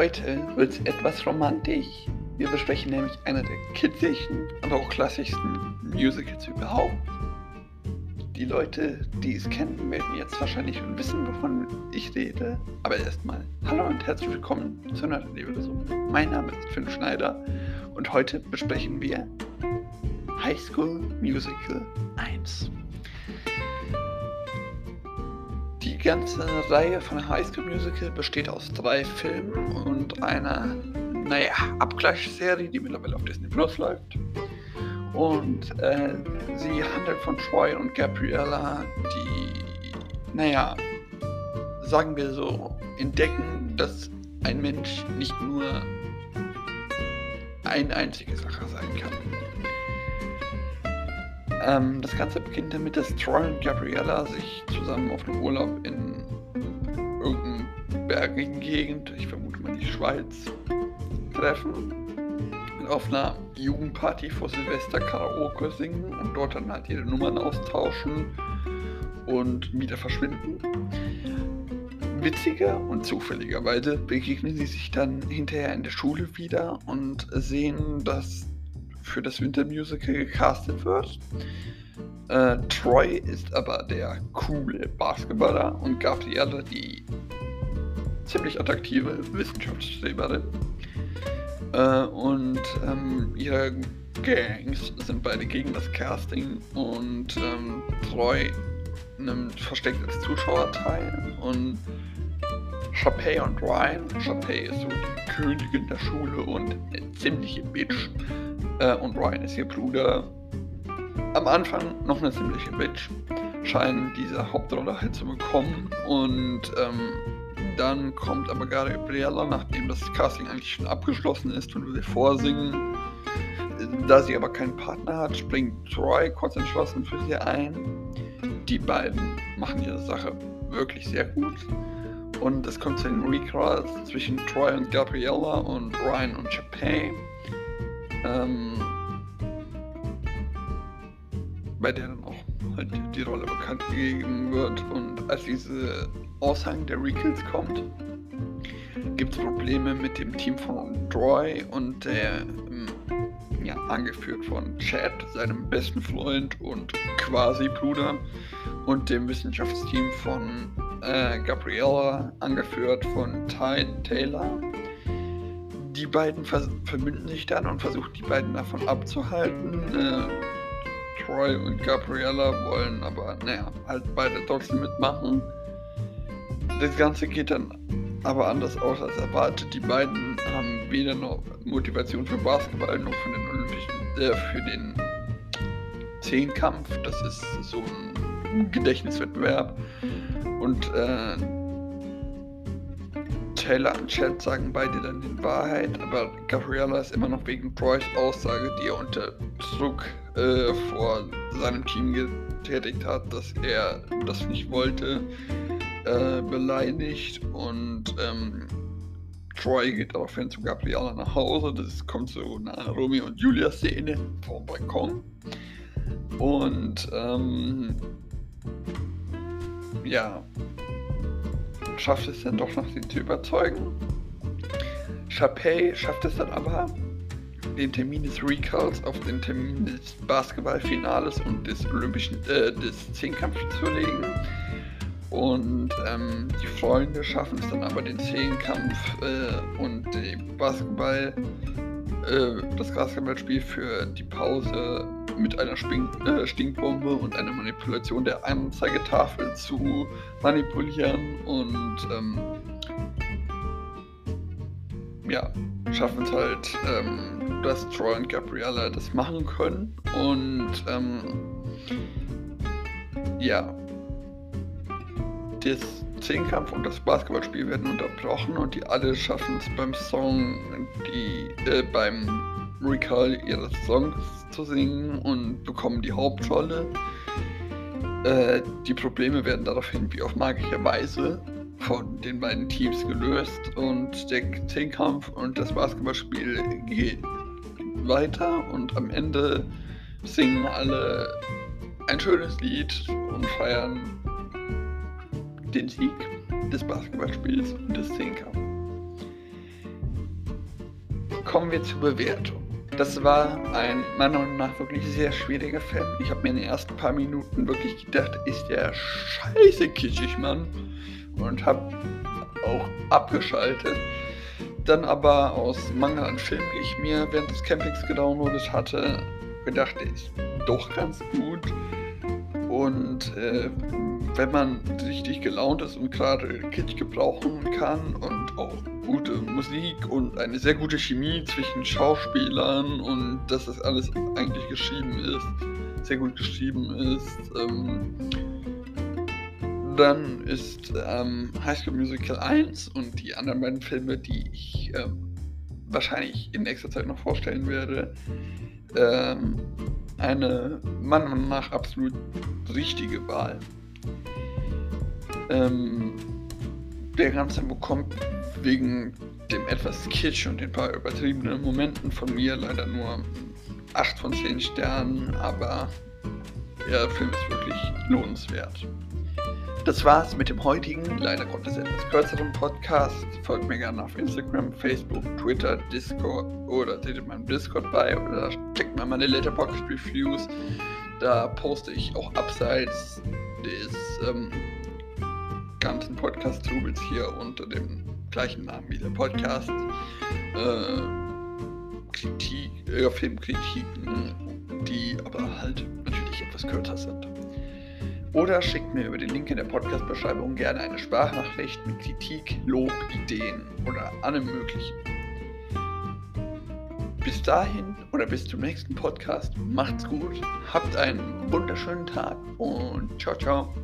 Heute wird es etwas romantisch. Wir besprechen nämlich einer der kitzigsten, aber auch klassischsten Musicals überhaupt. Die Leute, die es kennen, werden jetzt wahrscheinlich schon wissen, wovon ich rede. Aber erstmal, hallo und herzlich willkommen zu einer Universum. Mein Name ist Finn Schneider und heute besprechen wir High School Musical 1 ganze Reihe von High School Musical besteht aus drei Filmen und einer, naja, Abgleichsserie, die mittlerweile auf Disney Plus läuft. Und äh, sie handelt von Troy und Gabriella, die, naja, sagen wir so, entdecken, dass ein Mensch nicht nur eine einzige Sache sein kann. Ähm, das Ganze beginnt damit, dass Troy und Gabriella sich zusammen auf einem Urlaub in irgendeiner bergigen Gegend, ich vermute mal die Schweiz, treffen. Und auf einer Jugendparty vor Silvester Karaoke singen und dort dann halt ihre Nummern austauschen und wieder verschwinden. Witziger und zufälligerweise begegnen sie sich dann hinterher in der Schule wieder und sehen, dass für das Wintermusical gecastet wird. Äh, Troy ist aber der coole Basketballer und Gabrielle die ziemlich attraktive Wissenschaftsstreberin. Äh, und ähm, ihre Gangs sind beide gegen das Casting und ähm, Troy nimmt versteckt als Zuschauer teil und Chapey und Ryan. Chapey ist so die Königin der Schule und eine ziemliche Bitch. Äh, und Ryan ist ihr Bruder. Am Anfang noch eine ziemliche Bitch. Scheinen diese Hauptrolle halt zu bekommen. Und ähm, dann kommt aber Gabriella, nachdem das Casting eigentlich schon abgeschlossen ist und will vorsingen. Da sie aber keinen Partner hat, springt Troy kurz entschlossen für sie ein. Die beiden machen ihre Sache wirklich sehr gut. Und es kommt zu den Recalls zwischen Troy und Gabriella und Ryan und Chapey ähm, bei der dann auch halt die Rolle bekannt gegeben wird. Und als diese Aushang der Recalls kommt, gibt es Probleme mit dem Team von Troy und der, ähm, ja, angeführt von Chad, seinem besten Freund und quasi Bruder, und dem Wissenschaftsteam von äh, Gabriella, angeführt von Ty Taylor die beiden verbünden sich dann und versuchen die beiden davon abzuhalten. Äh, Troy und Gabriella wollen aber, naja, halt beide trotzdem mitmachen. Das Ganze geht dann aber anders aus als erwartet. Die beiden haben weder noch Motivation für Basketball noch für den Olympischen, äh, für den Zehnkampf. Das ist so ein Gedächtniswettbewerb. Und äh, Taylor und Chad sagen beide dann die Wahrheit, aber Gabriella ist immer noch wegen Troys Aussage, die er unter Druck äh, vor seinem Team getätigt hat, dass er das nicht wollte, äh, beleidigt und ähm, Troy geht daraufhin zu Gabriella nach Hause. Das kommt so eine Romeo und Julia Szene vom Balkon. Und ähm, ja, schafft es dann doch noch, sie zu überzeugen. Chapey schafft es dann aber, den Termin des Recalls auf den Termin des Basketballfinales und des Olympischen, äh, des Zehnkampfs zu legen. Und ähm, die Freunde schaffen es dann aber, den Zehnkampf äh, und die Basketball, äh, das Basketballspiel für die Pause mit einer Spink äh, Stinkbombe und einer Manipulation der Anzeigetafel zu manipulieren und ähm, ja, schaffen es halt, ähm, dass Troy und Gabriella das machen können und ähm, ja, das Zehnkampf und das Basketballspiel werden unterbrochen und die alle schaffen es beim Song, die äh, beim Recall ihres Songs zu singen und bekommen die Hauptrolle. Äh, die Probleme werden daraufhin wie auf magische Weise von den beiden Teams gelöst und der Zehnkampf und das Basketballspiel geht weiter und am Ende singen alle ein schönes Lied und feiern den Sieg des Basketballspiels und des Zehnkampfs. kommen wir zur Bewertung. Das war ein meiner Meinung nach wirklich sehr schwieriger Film. Ich habe mir in den ersten paar Minuten wirklich gedacht, ist der scheiße kitschig, Mann. Und habe auch abgeschaltet. Dann aber aus Mangel an Film, die ich mir während des Campings gedownloadet hatte, gedacht, der ist doch ganz gut. Und äh, wenn man richtig gelaunt ist und gerade Kitsch gebrauchen kann und auch gute Musik und eine sehr gute Chemie zwischen Schauspielern und dass das alles eigentlich geschrieben ist, sehr gut geschrieben ist, ähm, dann ist ähm, High School Musical 1 und die anderen beiden Filme, die ich ähm, wahrscheinlich in nächster Zeit noch vorstellen werde, ähm, eine meiner Meinung nach absolut richtige Wahl. Ähm, der Ganze bekommt wegen dem etwas Kitsch und den paar übertriebenen Momenten von mir leider nur 8 von 10 Sternen, aber der Film ist wirklich lohnenswert. Das war's mit dem heutigen, leider Gottes etwas kürzeren Podcast. Folgt mir gerne auf Instagram, Facebook, Twitter, Discord oder seht in meinem Discord bei oder checkt mal meine Letterboxd Reviews. Da poste ich auch abseits des ähm, ganzen Podcast-Trubels hier unter dem gleichen Namen wie der Podcast. Äh, Kritik, äh, Filmkritiken, die aber halt natürlich etwas kürzer sind. Oder schickt mir über den Link in der Podcast-Beschreibung gerne eine Sprachnachricht mit Kritik, Lob, Ideen oder allem Möglichen. Bis dahin oder bis zum nächsten Podcast. Macht's gut, habt einen wunderschönen Tag und ciao, ciao.